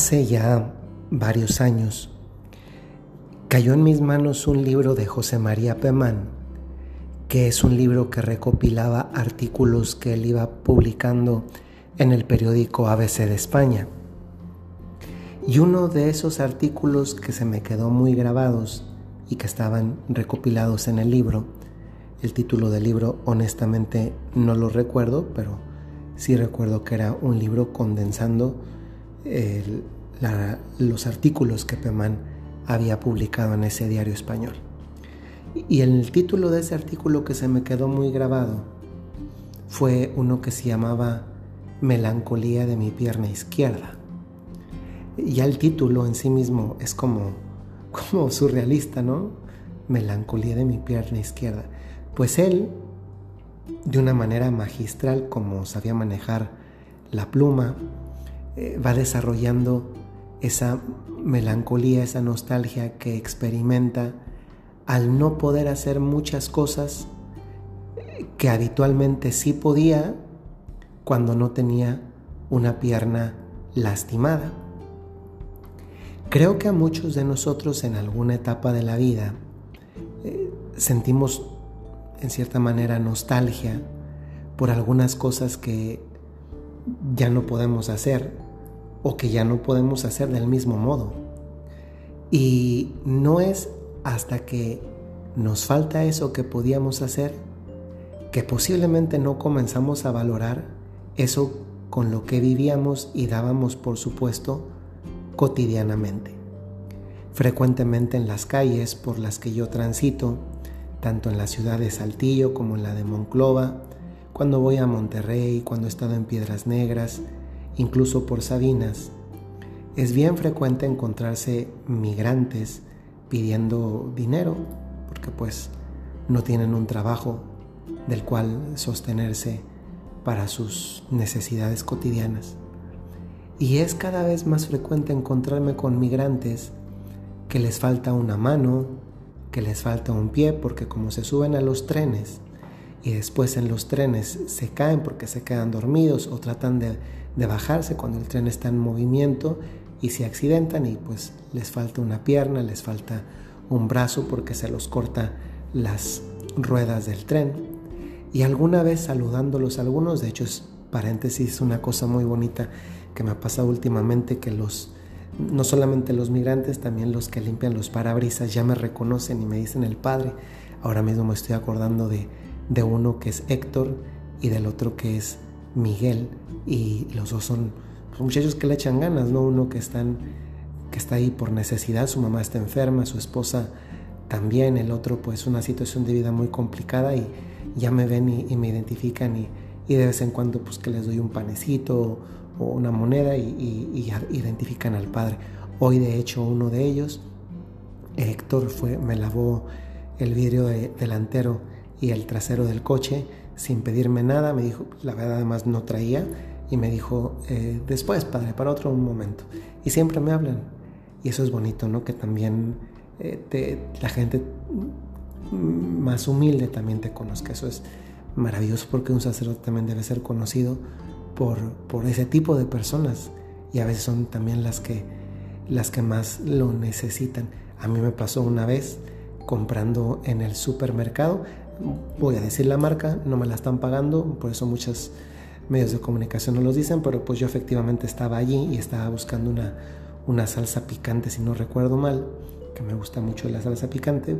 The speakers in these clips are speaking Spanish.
Hace ya varios años cayó en mis manos un libro de José María Pemán, que es un libro que recopilaba artículos que él iba publicando en el periódico ABC de España. Y uno de esos artículos que se me quedó muy grabados y que estaban recopilados en el libro, el título del libro honestamente no lo recuerdo, pero sí recuerdo que era un libro condensando los artículos que Pemán había publicado en ese diario español. Y el título de ese artículo que se me quedó muy grabado fue uno que se llamaba Melancolía de mi pierna izquierda. Ya el título en sí mismo es como, como surrealista, ¿no? Melancolía de mi pierna izquierda. Pues él, de una manera magistral, como sabía manejar la pluma, eh, va desarrollando esa melancolía, esa nostalgia que experimenta al no poder hacer muchas cosas que habitualmente sí podía cuando no tenía una pierna lastimada. Creo que a muchos de nosotros en alguna etapa de la vida eh, sentimos en cierta manera nostalgia por algunas cosas que ya no podemos hacer o que ya no podemos hacer del mismo modo. Y no es hasta que nos falta eso que podíamos hacer que posiblemente no comenzamos a valorar eso con lo que vivíamos y dábamos por supuesto cotidianamente. Frecuentemente en las calles por las que yo transito, tanto en la ciudad de Saltillo como en la de Monclova, cuando voy a Monterrey, cuando he estado en Piedras Negras, incluso por Sabinas, es bien frecuente encontrarse migrantes pidiendo dinero, porque pues no tienen un trabajo del cual sostenerse para sus necesidades cotidianas. Y es cada vez más frecuente encontrarme con migrantes que les falta una mano, que les falta un pie, porque como se suben a los trenes y después en los trenes se caen porque se quedan dormidos o tratan de, bajarse cuando el tren está en movimiento y se accidentan y pues les falta una pierna, les falta un brazo porque se los corta las ruedas del tren. Y alguna vez saludándolos algunos, de hecho es paréntesis, una cosa muy bonita que me ha pasado últimamente que los no solamente los migrantes, también los que limpian los parabrisas ya me reconocen y me dicen el padre. Ahora mismo me estoy acordando de, de uno que es Héctor y del otro que es Miguel. Y los dos son pues, muchachos que le echan ganas, ¿no? Uno que, está ahí por necesidad, su mamá está enferma, su esposa también, el otro pues una situación de vida muy complicada y ya me ven y, me identifican y, de vez en cuando pues que les doy un panecito o una moneda y, identifican al padre. Hoy de hecho uno de ellos, Héctor, fue, me lavó el vidrio delantero y el trasero del coche sin pedirme nada. Me dijo, la verdad además no traía y me dijo, eh, después padre, para otro momento. Y siempre me hablan. Y eso es bonito, ¿no? Que también eh, la gente más humilde también te conozca. Eso es maravilloso porque un sacerdote también debe ser conocido por, ese tipo de personas y a veces son también las que, las que más lo necesitan. A mí me pasó una vez comprando en el supermercado, voy a decir la marca, no me la están pagando, por eso muchos medios de comunicación no los dicen, pero pues yo efectivamente estaba allí y estaba buscando una, una salsa picante, si no recuerdo mal, que me gusta mucho la salsa picante,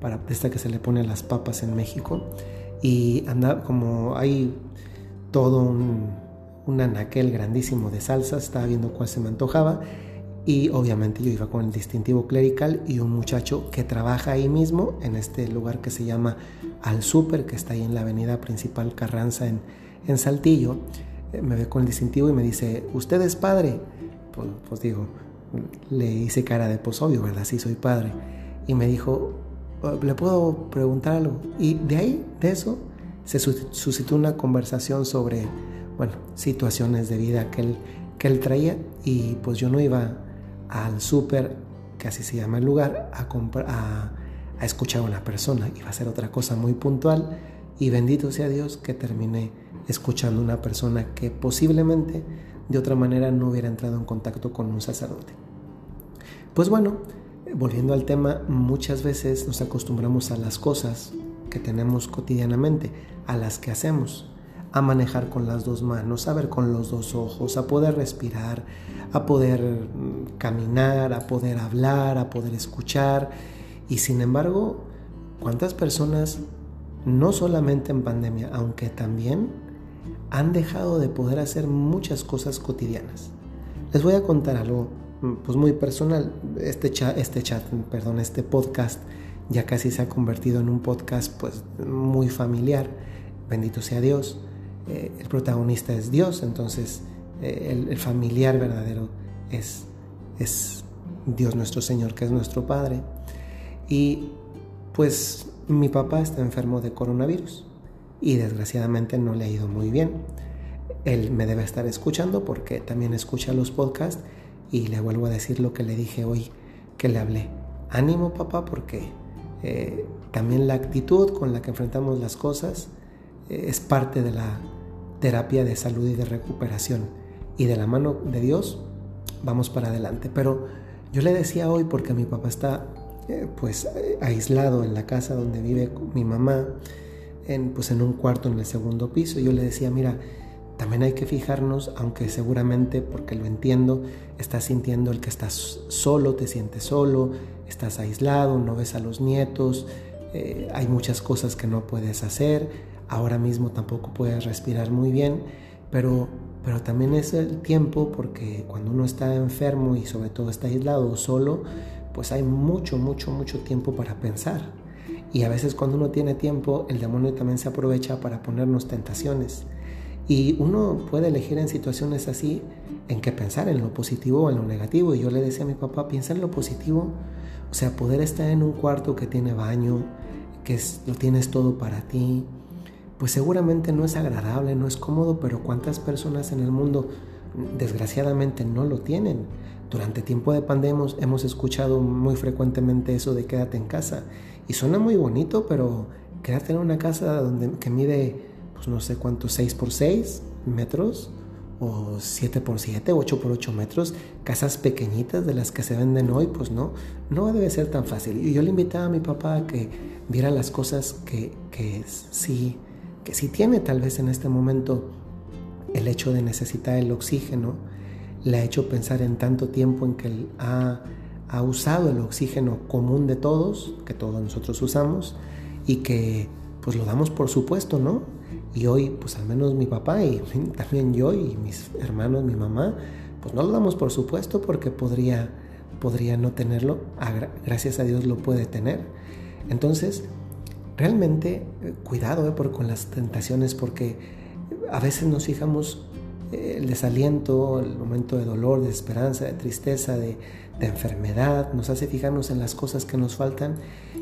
para esta que se le pone a las papas en México. Y anda como hay todo un, un anaquel grandísimo de salsas, estaba viendo cuál se me antojaba y obviamente yo iba con el distintivo clerical y un muchacho que trabaja ahí mismo en este lugar que se llama Al Super, que está ahí en la avenida principal Carranza en, en Saltillo, eh, me ve con el distintivo y me dice, ¿usted es padre? Pues, pues digo, le hice cara de pues obvio, ¿verdad? Sí, soy padre. Y me dijo, oh, ¿le puedo preguntar algo? Y de ahí, de eso, se suscitó una conversación sobre bueno, situaciones de vida que él, que él traía y pues yo no iba al súper, que así se llama el lugar, a, a, a escuchar a una persona, iba a ser otra cosa muy puntual. Y bendito sea Dios que terminé escuchando a una persona que posiblemente de otra manera no hubiera entrado en contacto con un sacerdote. Pues bueno, volviendo al tema, muchas veces nos acostumbramos a las cosas que tenemos cotidianamente, a las que hacemos, a manejar con las dos manos, a ver con los dos ojos, a poder respirar, a poder mm, caminar, a poder hablar, a poder escuchar. Y sin embargo, ¿cuántas personas, no solamente en pandemia, aunque también, han dejado de poder hacer muchas cosas cotidianas? Les voy a contar algo mm, pues muy personal. Este chat, este chat, perdón, este podcast ya casi se ha convertido en un podcast pues muy familiar. Bendito sea Dios. Eh, el protagonista es Dios, entonces eh, el, familiar verdadero es, es Dios nuestro Señor, que es nuestro Padre. Y pues mi papá está enfermo de coronavirus y desgraciadamente no le ha ido muy bien. Él me debe estar escuchando porque también escucha los podcasts y le vuelvo a decir lo que le dije hoy que le hablé. Ánimo papá porque eh, también la actitud con la que enfrentamos las cosas eh, es parte de la terapia de salud y de recuperación. Y de la mano de Dios vamos para adelante. Pero yo le decía hoy porque mi papá está eh, pues aislado en la casa donde vive mi mamá, en, pues en un cuarto en el segundo piso. Yo le decía, mira, también hay que fijarnos, aunque seguramente, porque lo entiendo, estás sintiendo el que estás solo, te sientes solo, estás aislado, no ves a los nietos, eh, hay muchas cosas que no puedes hacer, ahora mismo tampoco puedes respirar muy bien, pero, pero también es el tiempo porque cuando uno está enfermo y sobre todo está aislado o solo, pues hay mucho, mucho, mucho tiempo para pensar. Y a veces cuando uno tiene tiempo, el demonio también se aprovecha para ponernos tentaciones. Y uno puede elegir en situaciones así en qué pensar, en lo positivo o en lo negativo. Y yo le decía a mi papá, piensa en lo positivo o sea, poder estar en un cuarto que tiene baño, que lo tienes todo para ti, pues seguramente no es agradable, no es cómodo, pero ¿cuántas personas en el mundo desgraciadamente no lo tienen? Durante tiempo de pandemia hemos escuchado muy frecuentemente eso de quédate en casa. Y suena muy bonito, pero quédate en una casa donde, que mide, pues no sé cuánto, 6 por 6 metros, o 7 por 7, 8 por 8 metros, casas pequeñitas de las que se venden hoy, pues no, no debe ser tan fácil. Y yo le invitaba a mi papá a que viera las cosas que, que sí, que sí tiene tal vez en este momento el hecho de necesitar el oxígeno, le ha hecho pensar en tanto tiempo en que ha, ha usado el oxígeno común de todos, que todos nosotros usamos, y que pues lo damos por supuesto, ¿no? Y hoy, pues al menos mi papá y también yo y mis hermanos, mi mamá, pues no lo damos por supuesto porque podría, podría no tenerlo. Gracias a Dios lo puede tener. Entonces, realmente eh, cuidado eh, por, con las tentaciones porque a veces nos fijamos eh, el desaliento, el momento de dolor, de esperanza, de tristeza, de, de enfermedad, nos hace fijarnos en las cosas que nos faltan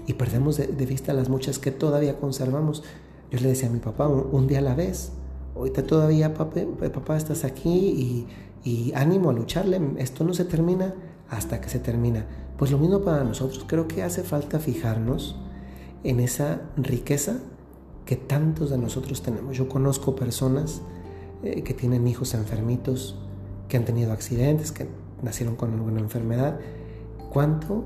y perdemos de, de vista las muchas que todavía conservamos. Yo le decía a mi papá, un, día a la vez, ahorita todavía papá, papá estás aquí y, y ánimo a lucharle, esto no se termina hasta que se termina. Pues lo mismo para nosotros, creo que hace falta fijarnos en esa riqueza que tantos de nosotros tenemos. Yo conozco personas eh, que tienen hijos enfermitos, que han tenido accidentes, que nacieron con alguna enfermedad. ¿Cuánto,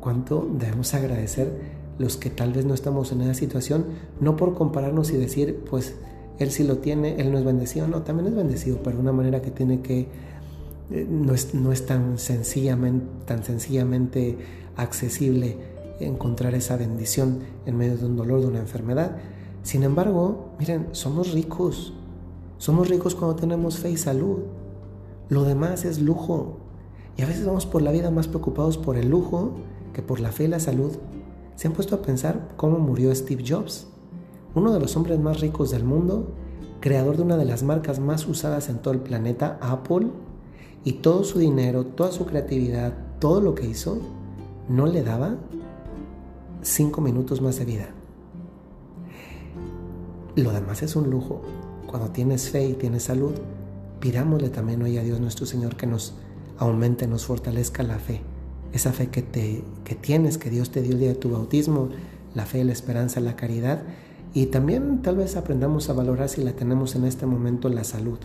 cuánto debemos agradecer los que tal vez no estamos en esa situación, no por compararnos y decir, pues él sí lo tiene, él no es bendecido, no, también es bendecido, pero de una manera que tiene que, eh, no, es, no es tan sencillamente, tan sencillamente accesible encontrar esa bendición en medio de un dolor, de una enfermedad. Sin embargo, miren, somos ricos, somos ricos cuando tenemos fe y salud. Lo demás es lujo. Y a veces vamos por la vida más preocupados por el lujo que por la fe y la salud. ¿Se han puesto a pensar cómo murió Steve Jobs? Uno de los hombres más ricos del mundo, creador de una de las marcas más usadas en todo el planeta, Apple, y todo su dinero, toda su creatividad, todo lo que hizo, no le daba cinco minutos más de vida. Lo demás es un lujo. Cuando tienes fe y tienes salud, pidámosle también hoy a Dios nuestro Señor que nos aumente, nos fortalezca la fe esa fe que, te, que tienes, que Dios te dio el día de tu bautismo, la fe, la esperanza, la caridad. Y también tal vez aprendamos a valorar si la tenemos en este momento la salud.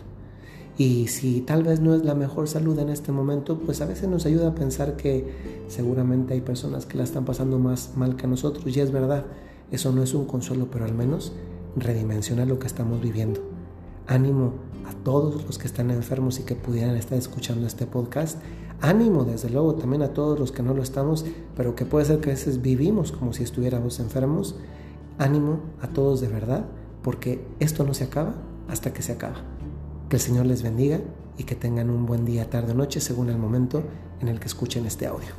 Y si tal vez no es la mejor salud en este momento, pues a veces nos ayuda a pensar que seguramente hay personas que la están pasando más mal que nosotros. Y es verdad, eso no es un consuelo, pero al menos redimensiona lo que estamos viviendo. Ánimo a todos los que están enfermos y que pudieran estar escuchando este podcast. Ánimo, desde luego, también a todos los que no lo estamos, pero que puede ser que a veces vivimos como si estuviéramos enfermos. Ánimo a todos de verdad, porque esto no se acaba hasta que se acaba. Que el Señor les bendiga y que tengan un buen día, tarde o noche, según el momento en el que escuchen este audio.